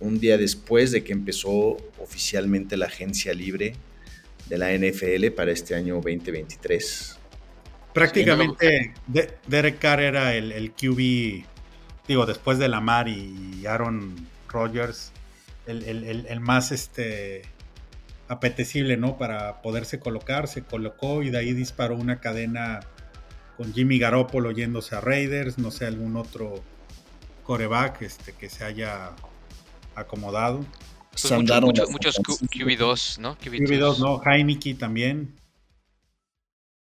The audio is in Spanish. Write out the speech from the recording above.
un día después de que empezó oficialmente la agencia libre de la NFL para este año 2023. Prácticamente Derek Carr era el, el, QB, digo, después de Lamar y Aaron Rodgers, el, el, el, más este, apetecible, ¿no? Para poderse colocar, se colocó y de ahí disparó una cadena con Jimmy Garoppolo yéndose a Raiders, no sé, algún otro coreback este, que se haya acomodado. Pues muchos QB2, ¿no? QB2, ¿no? Heineke también.